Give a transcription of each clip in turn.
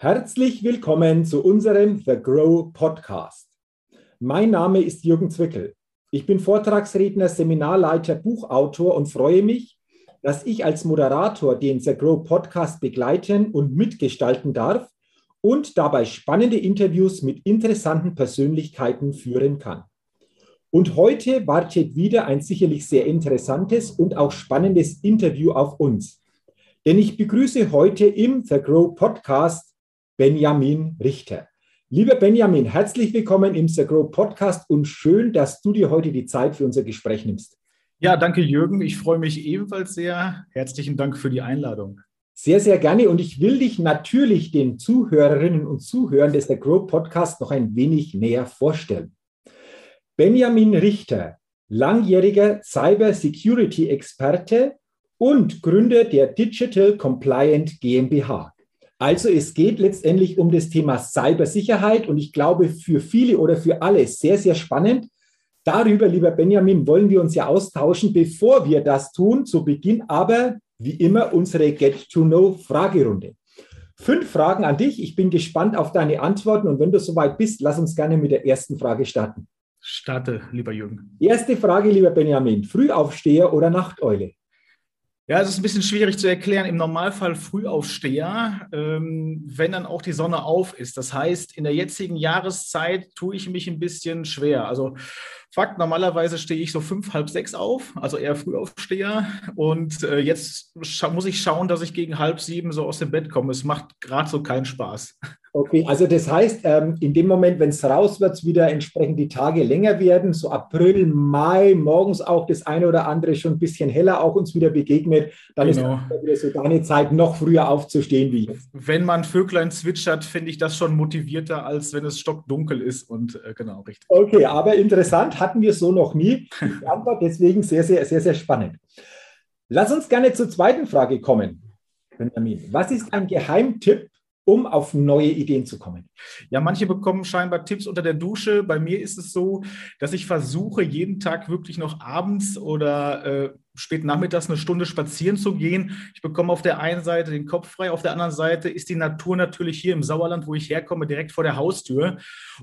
Herzlich willkommen zu unserem The Grow Podcast. Mein Name ist Jürgen Zwickel. Ich bin Vortragsredner, Seminarleiter, Buchautor und freue mich, dass ich als Moderator den The Grow Podcast begleiten und mitgestalten darf und dabei spannende Interviews mit interessanten Persönlichkeiten führen kann. Und heute wartet wieder ein sicherlich sehr interessantes und auch spannendes Interview auf uns. Denn ich begrüße heute im The Grow Podcast Benjamin Richter. Lieber Benjamin, herzlich willkommen im The Grow Podcast und schön, dass du dir heute die Zeit für unser Gespräch nimmst. Ja, danke Jürgen. Ich freue mich ebenfalls sehr. Herzlichen Dank für die Einladung. Sehr, sehr gerne. Und ich will dich natürlich den Zuhörerinnen und Zuhörern des The Grow Podcast noch ein wenig näher vorstellen. Benjamin Richter, langjähriger Cyber Security Experte und Gründer der Digital Compliant GmbH. Also es geht letztendlich um das Thema Cybersicherheit und ich glaube für viele oder für alle sehr, sehr spannend. Darüber, lieber Benjamin, wollen wir uns ja austauschen. Bevor wir das tun, zu Beginn aber wie immer unsere Get-to-Know-Fragerunde. Fünf Fragen an dich. Ich bin gespannt auf deine Antworten und wenn du soweit bist, lass uns gerne mit der ersten Frage starten. Starte, lieber Jürgen. Erste Frage, lieber Benjamin. Frühaufsteher oder Nachteule? Ja, es ist ein bisschen schwierig zu erklären. Im Normalfall Frühaufsteher, ähm, wenn dann auch die Sonne auf ist. Das heißt, in der jetzigen Jahreszeit tue ich mich ein bisschen schwer. Also Fakt, normalerweise stehe ich so fünf, halb sechs auf, also eher Frühaufsteher. Und äh, jetzt muss ich schauen, dass ich gegen halb sieben so aus dem Bett komme. Es macht gerade so keinen Spaß. Okay, also das heißt, ähm, in dem Moment, wenn es raus wird, wieder entsprechend die Tage länger werden, so April, Mai, morgens auch das eine oder andere schon ein bisschen heller auch uns wieder begegnet, dann genau. ist wieder so deine Zeit, noch früher aufzustehen wie jetzt. Wenn man Vöglein zwitschert, finde ich das schon motivierter, als wenn es stockdunkel ist und äh, genau, richtig. Okay, aber interessant hatten wir so noch nie. Die Antwort deswegen sehr, sehr, sehr, sehr spannend. Lass uns gerne zur zweiten Frage kommen. Benjamin, was ist ein Geheimtipp, um auf neue Ideen zu kommen? Ja, manche bekommen scheinbar Tipps unter der Dusche. Bei mir ist es so, dass ich versuche, jeden Tag wirklich noch abends oder äh, spät nachmittags eine Stunde spazieren zu gehen. Ich bekomme auf der einen Seite den Kopf frei, auf der anderen Seite ist die Natur natürlich hier im Sauerland, wo ich herkomme, direkt vor der Haustür.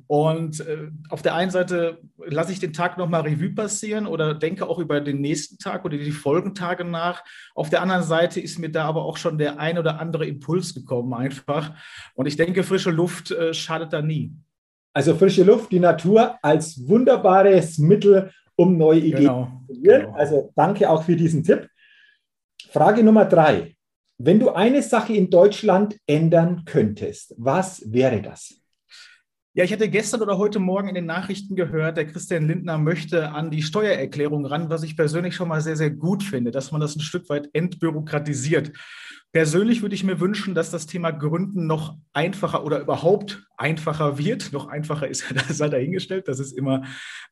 Und äh, auf der einen Seite lasse ich den Tag nochmal Revue passieren oder denke auch über den nächsten Tag oder die Folgentage nach. Auf der anderen Seite ist mir da aber auch schon der ein oder andere Impuls gekommen einfach. Und ich denke, frische Luft äh, schadet da nie. Also frische Luft, die Natur als wunderbares Mittel, um neue Ideen genau, zu kreieren. Genau. Also danke auch für diesen Tipp. Frage Nummer drei. Wenn du eine Sache in Deutschland ändern könntest, was wäre das? Ja, ich hatte gestern oder heute Morgen in den Nachrichten gehört, der Christian Lindner möchte an die Steuererklärung ran, was ich persönlich schon mal sehr, sehr gut finde, dass man das ein Stück weit entbürokratisiert. Persönlich würde ich mir wünschen, dass das Thema Gründen noch einfacher oder überhaupt einfacher wird. Noch einfacher ist ja sei dahingestellt, das ist immer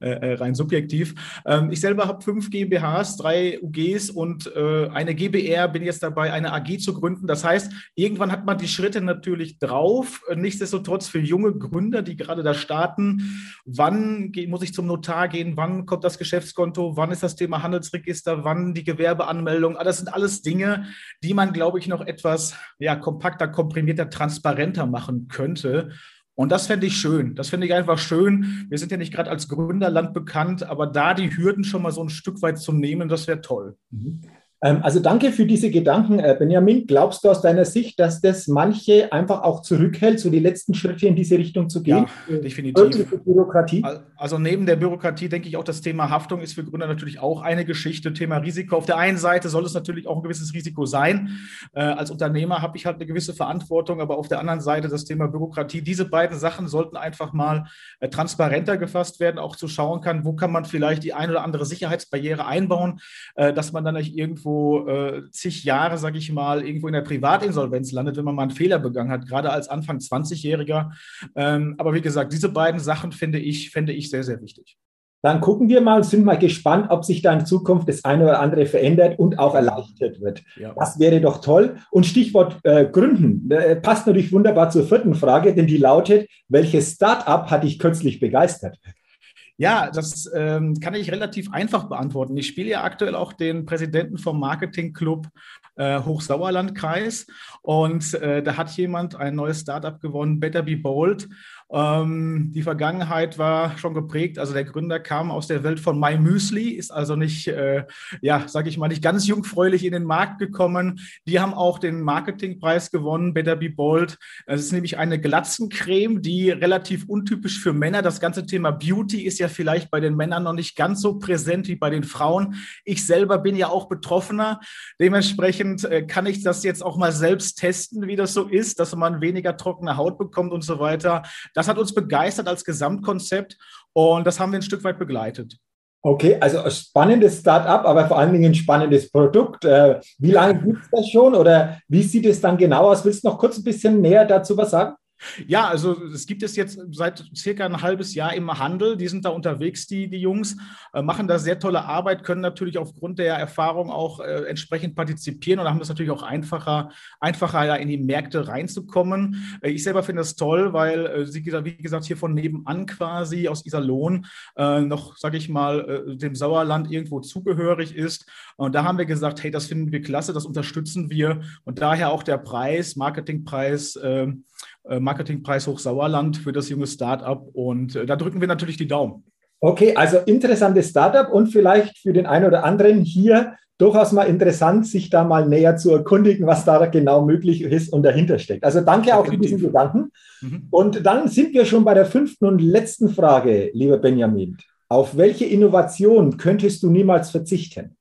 äh, äh, rein subjektiv. Ähm, ich selber habe fünf GmbHs, drei UGs und äh, eine GBR, bin jetzt dabei, eine AG zu gründen. Das heißt, irgendwann hat man die Schritte natürlich drauf. Nichtsdestotrotz für junge Gründer, die gerade da starten, wann muss ich zum Notar gehen, wann kommt das Geschäftskonto, wann ist das Thema Handelsregister, wann die Gewerbeanmeldung. Ah, das sind alles Dinge, die man, glaube ich, noch etwas ja, kompakter, komprimierter, transparenter machen könnte. Und das fände ich schön. Das finde ich einfach schön. Wir sind ja nicht gerade als Gründerland bekannt, aber da die Hürden schon mal so ein Stück weit zu nehmen, das wäre toll. Mhm. Ähm, also danke für diese Gedanken, äh, Benjamin. Glaubst du aus deiner Sicht, dass das manche einfach auch zurückhält, so die letzten Schritte in diese Richtung zu gehen? Ja, definitiv. Bürokratie? Also neben der Bürokratie denke ich auch, das Thema Haftung ist für Gründer natürlich auch eine Geschichte. Thema Risiko. Auf der einen Seite soll es natürlich auch ein gewisses Risiko sein. Äh, als Unternehmer habe ich halt eine gewisse Verantwortung, aber auf der anderen Seite das Thema Bürokratie. Diese beiden Sachen sollten einfach mal äh, transparenter gefasst werden, auch zu schauen kann, wo kann man vielleicht die ein oder andere Sicherheitsbarriere einbauen, dass man dann nicht irgendwo äh, zig Jahre, sage ich mal, irgendwo in der Privatinsolvenz landet, wenn man mal einen Fehler begangen hat, gerade als Anfang 20-Jähriger. Ähm, aber wie gesagt, diese beiden Sachen finde ich, finde ich sehr, sehr wichtig. Dann gucken wir mal und sind mal gespannt, ob sich da in Zukunft das eine oder andere verändert und auch erleichtert wird. Ja. Das wäre doch toll. Und Stichwort äh, Gründen äh, passt natürlich wunderbar zur vierten Frage, denn die lautet, welches Start-up hat dich kürzlich begeistert? Ja, das ähm, kann ich relativ einfach beantworten. Ich spiele ja aktuell auch den Präsidenten vom Marketing Club äh, Hochsauerlandkreis. Und äh, da hat jemand ein neues Startup gewonnen, Better Be Bold. Ähm, die Vergangenheit war schon geprägt. Also der Gründer kam aus der Welt von My Müsli, ist also nicht, äh, ja, sage ich mal, nicht ganz jungfräulich in den Markt gekommen. Die haben auch den Marketingpreis gewonnen, Better Be Bold. Es ist nämlich eine Glatzencreme, die relativ untypisch für Männer. Das ganze Thema Beauty ist ja vielleicht bei den Männern noch nicht ganz so präsent wie bei den Frauen. Ich selber bin ja auch Betroffener. Dementsprechend äh, kann ich das jetzt auch mal selbst testen, wie das so ist, dass man weniger trockene Haut bekommt und so weiter. Das hat uns begeistert als Gesamtkonzept und das haben wir ein Stück weit begleitet. Okay, also ein spannendes Start-up, aber vor allen Dingen ein spannendes Produkt. Äh, wie lange gibt es das schon oder wie sieht es dann genau aus? Willst du noch kurz ein bisschen näher dazu was sagen? Ja, also es gibt es jetzt seit circa ein halbes Jahr im Handel. Die sind da unterwegs, die, die Jungs, äh, machen da sehr tolle Arbeit, können natürlich aufgrund der Erfahrung auch äh, entsprechend partizipieren und haben es natürlich auch einfacher, einfacher ja, in die Märkte reinzukommen. Äh, ich selber finde das toll, weil sie, wie gesagt, hier von nebenan quasi aus Iserlohn noch, sage ich mal, dem Sauerland irgendwo zugehörig ist. Und da haben wir gesagt, hey, das finden wir klasse, das unterstützen wir und daher auch der Preis, Marketingpreis. Äh, Marketingpreis Hochsauerland für das junge Startup. Und äh, da drücken wir natürlich die Daumen. Okay, also interessantes Startup und vielleicht für den einen oder anderen hier durchaus mal interessant, sich da mal näher zu erkundigen, was da genau möglich ist und dahinter steckt. Also danke auch für diesen Gedanken. Mhm. Und dann sind wir schon bei der fünften und letzten Frage, lieber Benjamin. Auf welche Innovation könntest du niemals verzichten?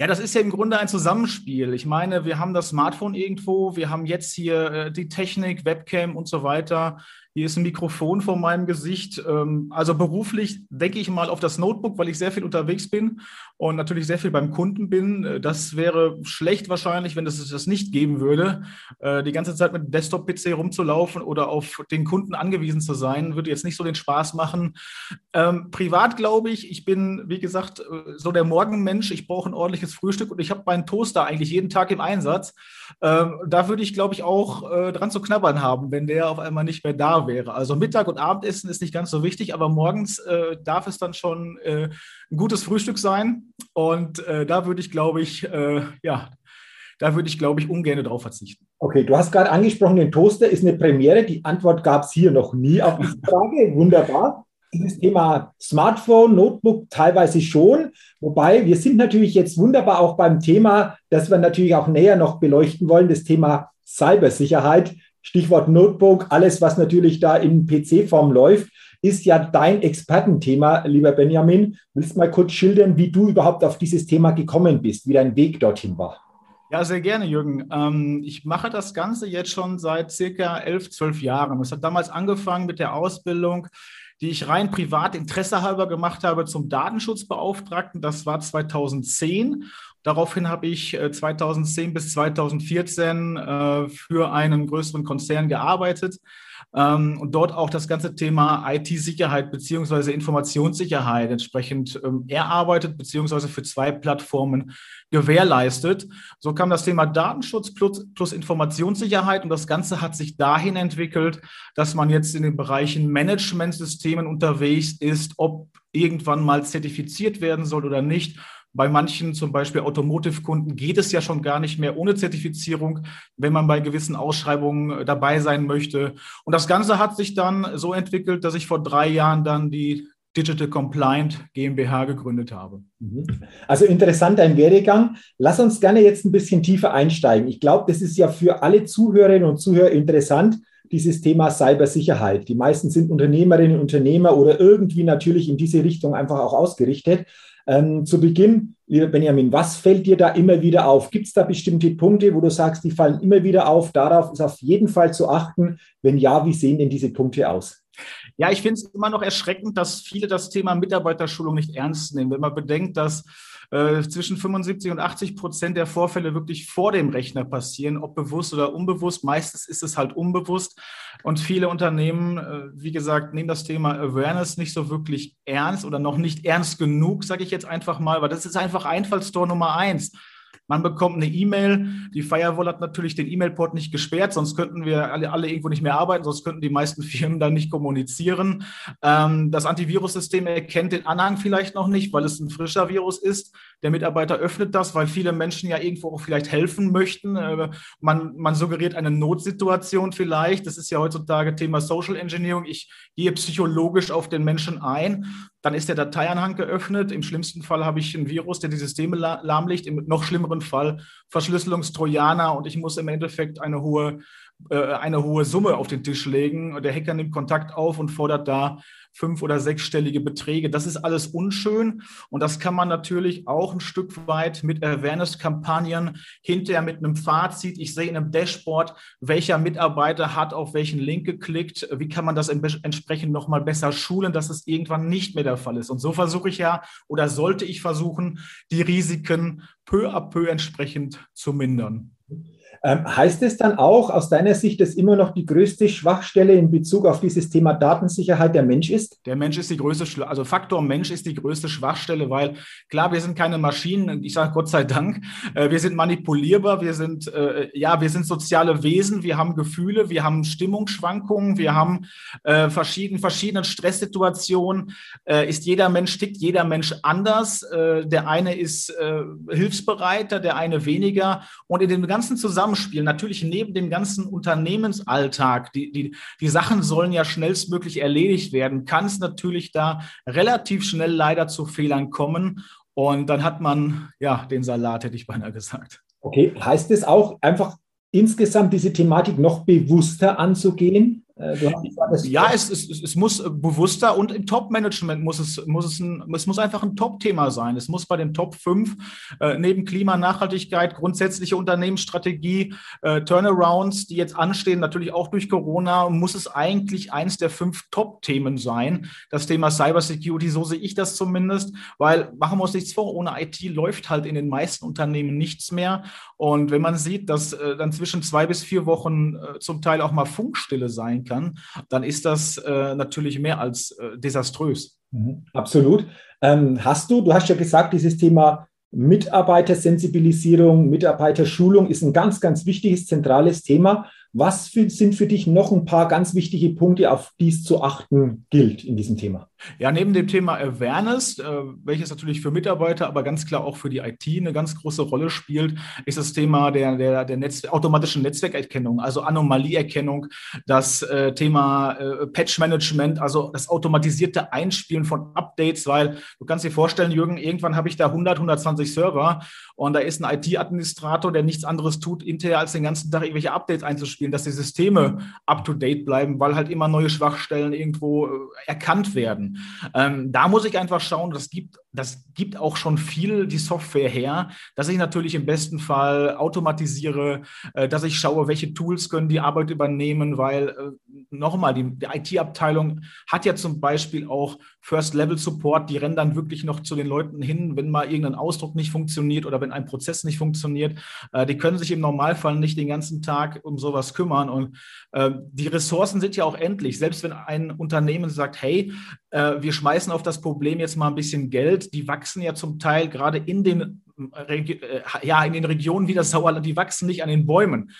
Ja, das ist ja im Grunde ein Zusammenspiel. Ich meine, wir haben das Smartphone irgendwo, wir haben jetzt hier äh, die Technik, Webcam und so weiter. Hier ist ein Mikrofon vor meinem Gesicht. Ähm, also beruflich denke ich mal auf das Notebook, weil ich sehr viel unterwegs bin und natürlich sehr viel beim Kunden bin. Äh, das wäre schlecht wahrscheinlich, wenn es das nicht geben würde. Äh, die ganze Zeit mit Desktop-PC rumzulaufen oder auf den Kunden angewiesen zu sein, würde jetzt nicht so den Spaß machen. Ähm, privat glaube ich, ich bin, wie gesagt, äh, so der Morgenmensch. Ich brauche ein ordentliches Frühstück und ich habe meinen Toaster eigentlich jeden Tag im Einsatz. Ähm, da würde ich, glaube ich, auch dran zu knabbern haben, wenn der auf einmal nicht mehr da wäre. Also Mittag und Abendessen ist nicht ganz so wichtig, aber morgens äh, darf es dann schon äh, ein gutes Frühstück sein. Und äh, da würde ich, glaube ich, äh, ja, da würde ich, glaube ich, ungern darauf verzichten. Okay, du hast gerade angesprochen, den Toaster ist eine Premiere. Die Antwort gab es hier noch nie auf diese Frage. Wunderbar. Dieses Thema Smartphone, Notebook teilweise schon. Wobei wir sind natürlich jetzt wunderbar auch beim Thema, das wir natürlich auch näher noch beleuchten wollen, das Thema Cybersicherheit. Stichwort Notebook, alles, was natürlich da in PC-Form läuft, ist ja dein Expertenthema, lieber Benjamin. Willst du mal kurz schildern, wie du überhaupt auf dieses Thema gekommen bist, wie dein Weg dorthin war? Ja, sehr gerne, Jürgen. Ähm, ich mache das Ganze jetzt schon seit circa elf, zwölf Jahren. Es hat damals angefangen mit der Ausbildung, die ich rein privat interessehalber gemacht habe zum Datenschutzbeauftragten. Das war 2010. Daraufhin habe ich 2010 äh, bis 2014 äh, für einen größeren Konzern gearbeitet ähm, und dort auch das ganze Thema IT-Sicherheit beziehungsweise Informationssicherheit entsprechend ähm, erarbeitet beziehungsweise für zwei Plattformen gewährleistet. So kam das Thema Datenschutz plus, plus Informationssicherheit und das Ganze hat sich dahin entwickelt, dass man jetzt in den Bereichen Managementsystemen unterwegs ist, ob irgendwann mal zertifiziert werden soll oder nicht bei manchen, zum Beispiel Automotive-Kunden, geht es ja schon gar nicht mehr ohne Zertifizierung, wenn man bei gewissen Ausschreibungen äh, dabei sein möchte. Und das Ganze hat sich dann so entwickelt, dass ich vor drei Jahren dann die Digital Compliant GmbH gegründet habe. Mhm. Also interessant dein Werdegang. Lass uns gerne jetzt ein bisschen tiefer einsteigen. Ich glaube, das ist ja für alle Zuhörerinnen und Zuhörer interessant, dieses Thema Cybersicherheit. Die meisten sind Unternehmerinnen und Unternehmer oder irgendwie natürlich in diese Richtung einfach auch ausgerichtet. Ähm, zu Beginn, lieber Benjamin, was fällt dir da immer wieder auf? Gibt es da bestimmte Punkte, wo du sagst, die fallen immer wieder auf? Darauf ist auf jeden Fall zu achten. Wenn ja, wie sehen denn diese Punkte aus? Ja, ich finde es immer noch erschreckend, dass viele das Thema Mitarbeiterschulung nicht ernst nehmen. Wenn man bedenkt, dass äh, zwischen 75 und 80 Prozent der Vorfälle wirklich vor dem Rechner passieren, ob bewusst oder unbewusst. Meistens ist es halt unbewusst. Und viele Unternehmen, äh, wie gesagt, nehmen das Thema Awareness nicht so wirklich ernst oder noch nicht ernst genug, sage ich jetzt einfach mal, weil das ist einfach Einfallstor Nummer eins. Man bekommt eine E-Mail. Die Firewall hat natürlich den E-Mail-Port nicht gesperrt, sonst könnten wir alle, alle, irgendwo nicht mehr arbeiten, sonst könnten die meisten Firmen dann nicht kommunizieren. Ähm, das Antivirussystem erkennt den Anhang vielleicht noch nicht, weil es ein frischer Virus ist. Der Mitarbeiter öffnet das, weil viele Menschen ja irgendwo auch vielleicht helfen möchten. Äh, man, man suggeriert eine Notsituation vielleicht. Das ist ja heutzutage Thema Social Engineering. Ich gehe psychologisch auf den Menschen ein. Dann ist der Dateianhang geöffnet. Im schlimmsten Fall habe ich ein Virus, der die Systeme lahmlegt. Im noch schlimmeren Fall Verschlüsselungstrojaner und ich muss im Endeffekt eine hohe, äh, eine hohe Summe auf den Tisch legen. Der Hacker nimmt Kontakt auf und fordert da fünf- oder sechsstellige Beträge. Das ist alles unschön und das kann man natürlich auch ein Stück weit mit Awareness-Kampagnen hinterher mit einem Fazit. Ich sehe in einem Dashboard, welcher Mitarbeiter hat auf welchen Link geklickt. Wie kann man das entsprechend nochmal besser schulen, dass es irgendwann nicht mehr der Fall ist. Und so versuche ich ja oder sollte ich versuchen, die Risiken peu à peu entsprechend zu mindern. Ähm, heißt es dann auch aus deiner Sicht, dass immer noch die größte Schwachstelle in Bezug auf dieses Thema Datensicherheit der Mensch ist? Der Mensch ist die größte, also Faktor Mensch ist die größte Schwachstelle, weil klar, wir sind keine Maschinen, ich sage Gott sei Dank, äh, wir sind manipulierbar, wir sind, äh, ja, wir sind soziale Wesen, wir haben Gefühle, wir haben Stimmungsschwankungen, wir haben äh, verschieden, verschiedene Stresssituationen. Äh, ist jeder Mensch, tickt jeder Mensch anders. Äh, der eine ist äh, hilfsbereiter, der eine weniger. Und in dem ganzen Zusammenhang Zusammenspiel, natürlich neben dem ganzen Unternehmensalltag, die, die, die Sachen sollen ja schnellstmöglich erledigt werden, kann es natürlich da relativ schnell leider zu Fehlern kommen. Und dann hat man ja den Salat, hätte ich beinahe gesagt. Okay, heißt es auch einfach insgesamt diese Thematik noch bewusster anzugehen? Äh, ja, es, es, es, muss bewusster und im Top-Management muss es, muss es, ein, es muss einfach ein Top-Thema sein. Es muss bei den Top 5 äh, neben Klima, Nachhaltigkeit, grundsätzliche Unternehmensstrategie, äh, Turnarounds, die jetzt anstehen, natürlich auch durch Corona, muss es eigentlich eins der fünf Top-Themen sein. Das Thema Cybersecurity, so sehe ich das zumindest, weil machen wir uns nichts vor, ohne IT läuft halt in den meisten Unternehmen nichts mehr. Und wenn man sieht, dass äh, dann zwischen zwei bis vier Wochen äh, zum Teil auch mal Funkstille sein kann, dann ist das äh, natürlich mehr als äh, desaströs. Mhm, absolut. Ähm, hast du, du hast ja gesagt, dieses Thema Mitarbeitersensibilisierung, Mitarbeiterschulung ist ein ganz, ganz wichtiges, zentrales Thema. Was für, sind für dich noch ein paar ganz wichtige Punkte, auf die es zu achten gilt in diesem Thema? Ja, neben dem Thema Awareness, äh, welches natürlich für Mitarbeiter, aber ganz klar auch für die IT eine ganz große Rolle spielt, ist das Thema der, der, der Netz, automatischen Netzwerkerkennung, also Anomalieerkennung, das äh, Thema äh, Patch-Management, also das automatisierte Einspielen von Updates, weil du kannst dir vorstellen, Jürgen, irgendwann habe ich da 100, 120 Server und da ist ein IT-Administrator, der nichts anderes tut, hinterher als den ganzen Tag irgendwelche Updates einzuspielen, dass die Systeme up-to-date bleiben, weil halt immer neue Schwachstellen irgendwo äh, erkannt werden. Ähm, da muss ich einfach schauen, das gibt, das gibt auch schon viel die Software her, dass ich natürlich im besten Fall automatisiere, äh, dass ich schaue, welche Tools können die Arbeit übernehmen, weil äh, nochmal, die, die IT-Abteilung hat ja zum Beispiel auch First-Level-Support, die rennen dann wirklich noch zu den Leuten hin, wenn mal irgendein Ausdruck nicht funktioniert oder wenn ein Prozess nicht funktioniert. Äh, die können sich im Normalfall nicht den ganzen Tag um sowas kümmern. Und die Ressourcen sind ja auch endlich. Selbst wenn ein Unternehmen sagt, hey, wir schmeißen auf das Problem jetzt mal ein bisschen Geld, die wachsen ja zum Teil gerade in den äh, ja, in den Regionen wie das Sauerland, die wachsen nicht an den Bäumen.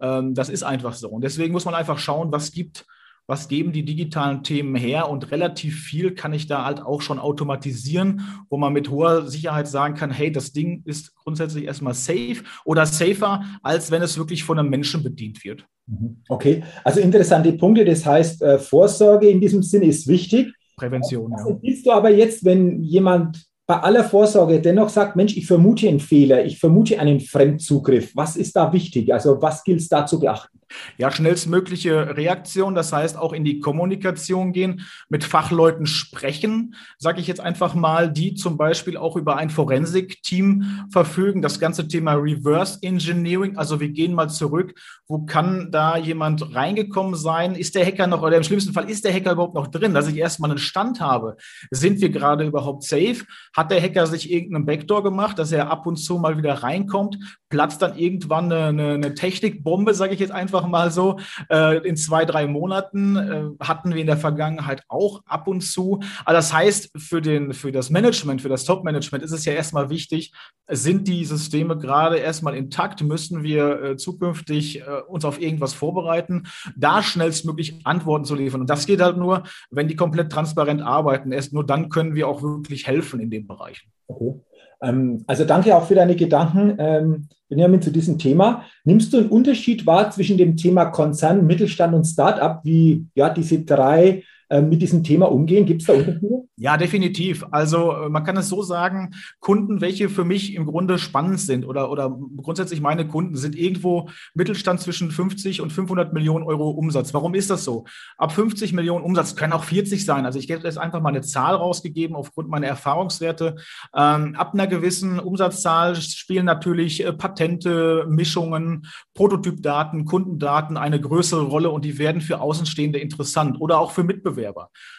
Ähm, das ist einfach so. Und deswegen muss man einfach schauen, was gibt was geben die digitalen Themen her und relativ viel kann ich da halt auch schon automatisieren, wo man mit hoher Sicherheit sagen kann, hey, das Ding ist grundsätzlich erstmal safe oder safer, als wenn es wirklich von einem Menschen bedient wird. Mhm. Okay, also interessante Punkte. Das heißt, äh, Vorsorge in diesem Sinne ist wichtig. Prävention. Was ja. du aber jetzt, wenn jemand bei aller Vorsorge dennoch sagt, Mensch, ich vermute einen Fehler, ich vermute einen Fremdzugriff. Was ist da wichtig? Also was gilt es da zu beachten? Ja, schnellstmögliche Reaktion, das heißt auch in die Kommunikation gehen, mit Fachleuten sprechen, sage ich jetzt einfach mal, die zum Beispiel auch über ein Forensik-Team verfügen. Das ganze Thema Reverse Engineering, also wir gehen mal zurück, wo kann da jemand reingekommen sein? Ist der Hacker noch, oder im schlimmsten Fall, ist der Hacker überhaupt noch drin, dass ich erstmal einen Stand habe? Sind wir gerade überhaupt safe? Hat der Hacker sich irgendeinen Backdoor gemacht, dass er ab und zu mal wieder reinkommt, platzt dann irgendwann eine, eine, Technikbombe, sage ich jetzt einfach mal so, äh, in zwei, drei Monaten äh, hatten wir in der Vergangenheit auch ab und zu. Aber das heißt, für, den, für das Management, für das Top-Management ist es ja erstmal wichtig, sind die Systeme gerade erstmal intakt, müssen wir äh, zukünftig äh, uns auf irgendwas vorbereiten, da schnellstmöglich Antworten zu liefern. Und das geht halt nur, wenn die komplett transparent arbeiten. Erst nur dann können wir auch wirklich helfen in den Bereichen. Okay. Ähm, also danke auch für deine Gedanken, ähm, Benjamin, zu diesem Thema. Nimmst du einen Unterschied wahr zwischen dem Thema Konzern, Mittelstand und Startup, wie ja diese drei mit diesem Thema umgehen? Gibt es da Unterschiede? Ja, definitiv. Also äh, man kann es so sagen, Kunden, welche für mich im Grunde spannend sind oder, oder grundsätzlich meine Kunden sind irgendwo Mittelstand zwischen 50 und 500 Millionen Euro Umsatz. Warum ist das so? Ab 50 Millionen Umsatz können auch 40 sein. Also ich habe jetzt einfach mal eine Zahl rausgegeben aufgrund meiner Erfahrungswerte. Ähm, ab einer gewissen Umsatzzahl spielen natürlich äh, Patente, Mischungen, Prototypdaten, Kundendaten eine größere Rolle und die werden für Außenstehende interessant oder auch für Mitbewerber.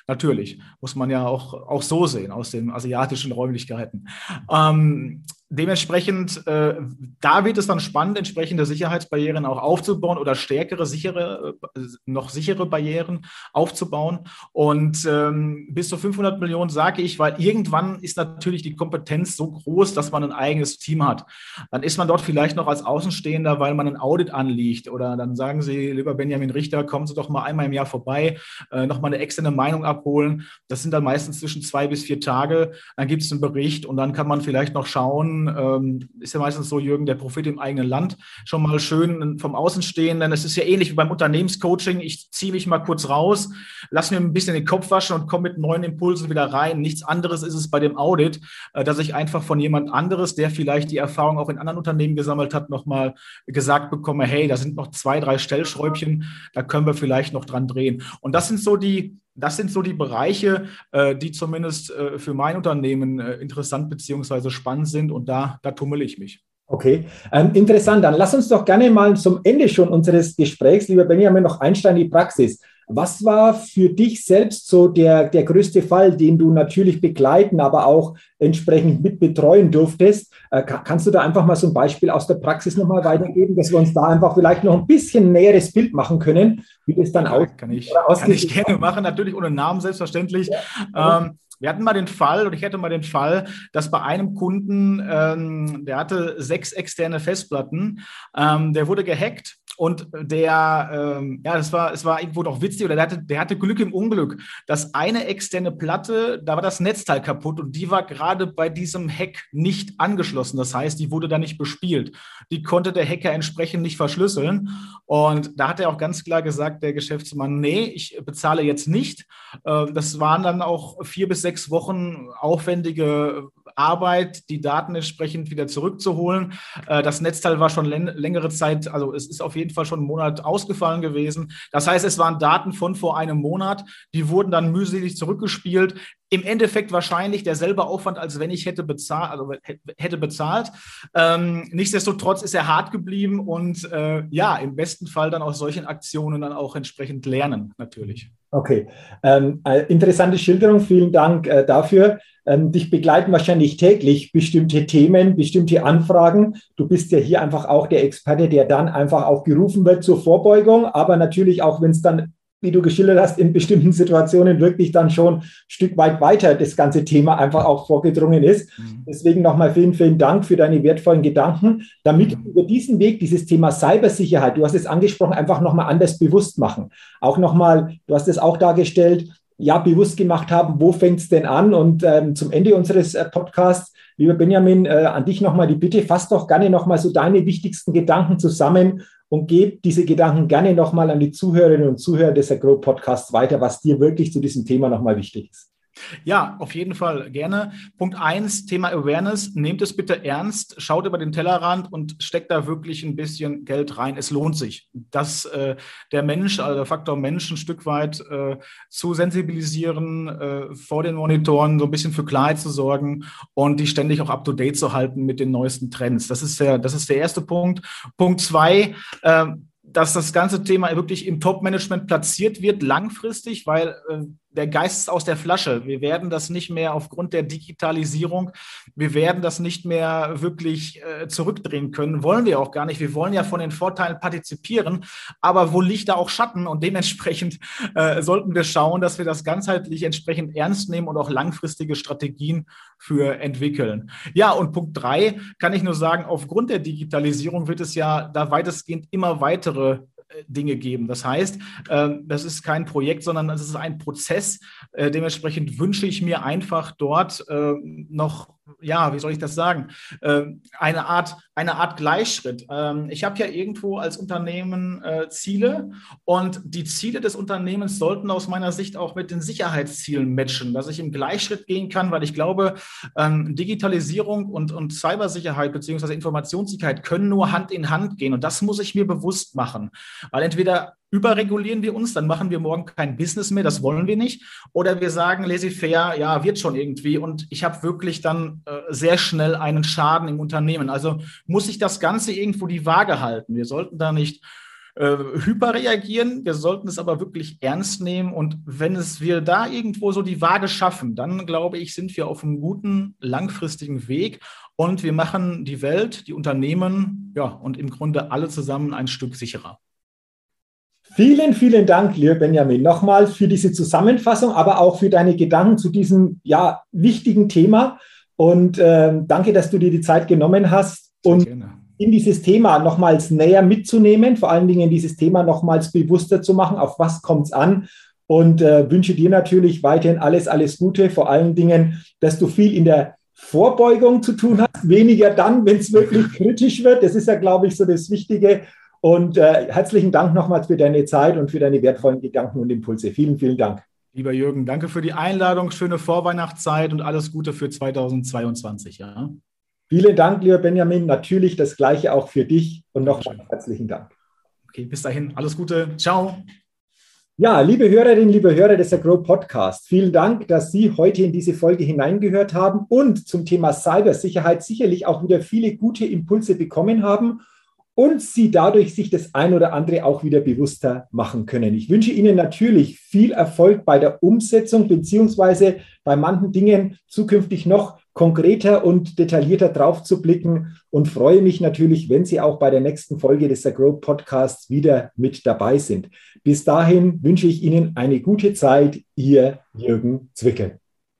Natürlich muss man ja auch auch, so sehen aus den asiatischen Räumlichkeiten. Ähm, dementsprechend, äh, da wird es dann spannend, entsprechende Sicherheitsbarrieren auch aufzubauen oder stärkere, sichere, äh, noch sichere Barrieren aufzubauen. Und ähm, bis zu 500 Millionen sage ich, weil irgendwann ist natürlich die Kompetenz so groß, dass man ein eigenes Team hat. Dann ist man dort vielleicht noch als Außenstehender, weil man ein Audit anliegt. Oder dann sagen Sie, lieber Benjamin Richter, kommen Sie doch mal einmal im Jahr vorbei, äh, noch mal eine externe Meinung abholen. Das sind dann meistens zwischen zwei bis vier Tage. Dann gibt es einen Bericht und dann kann man vielleicht noch schauen, ähm, ist ja meistens so, Jürgen, der Prophet im eigenen Land, schon mal schön vom Außenstehenden. Es ist ja ähnlich wie beim Unternehmenscoaching. Ich ziehe mich mal kurz raus, lass mir ein bisschen den Kopf waschen und komme mit neuen Impulsen wieder rein. Nichts anderes ist es bei dem Audit, äh, dass ich einfach von jemand anderes, der vielleicht die Erfahrung auch in anderen Unternehmen gesammelt hat, nochmal gesagt bekomme, hey, da sind noch zwei, drei Stellschräubchen, da können wir vielleicht noch dran drehen. Und das sind so die, das sind so die Bereiche, äh, die zumindest äh, für mein Unternehmen äh, interessant bzw. spannend sind und da, da tummel ich mich. Okay, ähm, interessant. Dann lass uns doch gerne mal zum Ende schon unseres Gesprächs, lieber Benjamin, noch einsteigen in die Praxis. Was war für dich selbst so der, der größte Fall, den du natürlich begleiten, aber auch entsprechend mit betreuen durftest? Äh, kannst du da einfach mal so ein Beispiel aus der Praxis nochmal weitergeben, dass wir uns da einfach vielleicht noch ein bisschen näheres Bild machen können, wie das dann ja, aus kann ich, kann ich gerne machen, natürlich ohne Namen selbstverständlich. Ja. Ähm, wir hatten mal den Fall, oder ich hatte mal den Fall, dass bei einem Kunden, ähm, der hatte sechs externe Festplatten, ähm, der wurde gehackt und der, ähm, ja, das war, es war irgendwo doch witzig, oder der hatte, der hatte Glück im Unglück. dass eine externe Platte, da war das Netzteil kaputt und die war gerade bei diesem Hack nicht angeschlossen. Das heißt, die wurde da nicht bespielt. Die konnte der Hacker entsprechend nicht verschlüsseln. Und da hat er auch ganz klar gesagt, der Geschäftsmann, nee, ich bezahle jetzt nicht. Äh, das waren dann auch vier bis sechs Wochen aufwendige Arbeit, die Daten entsprechend wieder zurückzuholen. Äh, das Netzteil war schon längere Zeit, also es ist auf jeden Fall schon einen Monat ausgefallen gewesen. Das heißt, es waren Daten von vor einem Monat, die wurden dann mühselig zurückgespielt. Im Endeffekt wahrscheinlich derselbe Aufwand, als wenn ich hätte bezahlt, also hätte bezahlt. Ähm, nichtsdestotrotz ist er hart geblieben und äh, ja, im besten Fall dann aus solchen Aktionen dann auch entsprechend lernen, natürlich. Okay, ähm, äh, interessante Schilderung, vielen Dank äh, dafür. Ähm, dich begleiten wahrscheinlich täglich bestimmte Themen, bestimmte Anfragen. Du bist ja hier einfach auch der Experte, der dann einfach auch gerufen wird zur Vorbeugung, aber natürlich auch, wenn es dann wie du geschildert hast, in bestimmten Situationen wirklich dann schon ein Stück weit weiter das ganze Thema einfach auch vorgedrungen ist. Mhm. Deswegen nochmal vielen, vielen Dank für deine wertvollen Gedanken, damit wir über diesen Weg dieses Thema Cybersicherheit, du hast es angesprochen, einfach nochmal anders bewusst machen. Auch nochmal, du hast es auch dargestellt, ja, bewusst gemacht haben, wo fängt es denn an? Und ähm, zum Ende unseres äh, Podcasts, lieber Benjamin, äh, an dich nochmal die Bitte, fass doch gerne nochmal so deine wichtigsten Gedanken zusammen und gebe diese Gedanken gerne nochmal an die Zuhörerinnen und Zuhörer des Agro Podcasts weiter, was dir wirklich zu diesem Thema nochmal wichtig ist. Ja, auf jeden Fall gerne. Punkt eins, Thema Awareness. Nehmt es bitte ernst, schaut über den Tellerrand und steckt da wirklich ein bisschen Geld rein. Es lohnt sich, dass äh, der Mensch, also der Faktor Mensch ein Stück weit äh, zu sensibilisieren, äh, vor den Monitoren so ein bisschen für Klarheit zu sorgen und die ständig auch up-to-date zu halten mit den neuesten Trends. Das ist der, das ist der erste Punkt. Punkt zwei, ähm, dass das ganze Thema wirklich im Top-Management platziert wird, langfristig, weil äh, der Geist ist aus der Flasche. Wir werden das nicht mehr aufgrund der Digitalisierung, wir werden das nicht mehr wirklich äh, zurückdrehen können. Wollen wir auch gar nicht. Wir wollen ja von den Vorteilen partizipieren, aber wo liegt da auch Schatten? Und dementsprechend äh, sollten wir schauen, dass wir das ganzheitlich entsprechend ernst nehmen und auch langfristige Strategien für entwickeln. Ja, und Punkt drei kann ich nur sagen, aufgrund der Digitalisierung wird es ja da weitestgehend immer weitere Dinge geben. Das heißt, ähm, das ist kein Projekt, sondern das ist ein Prozess. Äh, dementsprechend wünsche ich mir einfach dort ähm, noch ja, wie soll ich das sagen, ähm, eine Art, eine Art Gleichschritt. Ähm, ich habe ja irgendwo als Unternehmen äh, Ziele und die Ziele des Unternehmens sollten aus meiner Sicht auch mit den Sicherheitszielen matchen, dass ich im Gleichschritt gehen kann, weil ich glaube, ähm, Digitalisierung und, und Cybersicherheit beziehungsweise Informationssicherheit können nur Hand in Hand gehen und das muss ich mir bewusst machen, weil entweder überregulieren wir uns, dann machen wir morgen kein Business mehr, das wollen wir nicht. Oder wir sagen laissez-faire, ja, wird schon irgendwie. Und ich habe wirklich dann äh, sehr schnell einen Schaden im Unternehmen. Also muss ich das Ganze irgendwo die Waage halten. Wir sollten da nicht äh, hyperreagieren, wir sollten es aber wirklich ernst nehmen. Und wenn es wir da irgendwo so die Waage schaffen, dann glaube ich, sind wir auf einem guten, langfristigen Weg. Und wir machen die Welt, die Unternehmen, ja, und im Grunde alle zusammen ein Stück sicherer. Vielen, vielen Dank, lieber Benjamin, nochmal für diese Zusammenfassung, aber auch für deine Gedanken zu diesem ja, wichtigen Thema. Und äh, danke, dass du dir die Zeit genommen hast und in dieses Thema nochmals näher mitzunehmen, vor allen Dingen dieses Thema nochmals bewusster zu machen, auf was kommt es an. Und äh, wünsche dir natürlich weiterhin alles, alles Gute, vor allen Dingen, dass du viel in der Vorbeugung zu tun hast, weniger dann, wenn es wirklich kritisch wird. Das ist ja, glaube ich, so das Wichtige. Und äh, herzlichen Dank nochmals für deine Zeit und für deine wertvollen Gedanken und Impulse. Vielen, vielen Dank. Lieber Jürgen, danke für die Einladung, schöne Vorweihnachtszeit und alles Gute für 2022. Ja. Vielen Dank, lieber Benjamin. Natürlich das Gleiche auch für dich und nochmal herzlichen Dank. Okay, bis dahin, alles Gute. Ciao. Ja, liebe Hörerinnen, liebe Hörer des Agro Podcast, vielen Dank, dass Sie heute in diese Folge hineingehört haben und zum Thema Cybersicherheit sicherlich auch wieder viele gute Impulse bekommen haben und Sie dadurch sich das ein oder andere auch wieder bewusster machen können. Ich wünsche Ihnen natürlich viel Erfolg bei der Umsetzung beziehungsweise bei manchen Dingen zukünftig noch konkreter und detaillierter drauf zu blicken und freue mich natürlich, wenn Sie auch bei der nächsten Folge des Grow Podcasts wieder mit dabei sind. Bis dahin wünsche ich Ihnen eine gute Zeit. Ihr Jürgen Zwickel.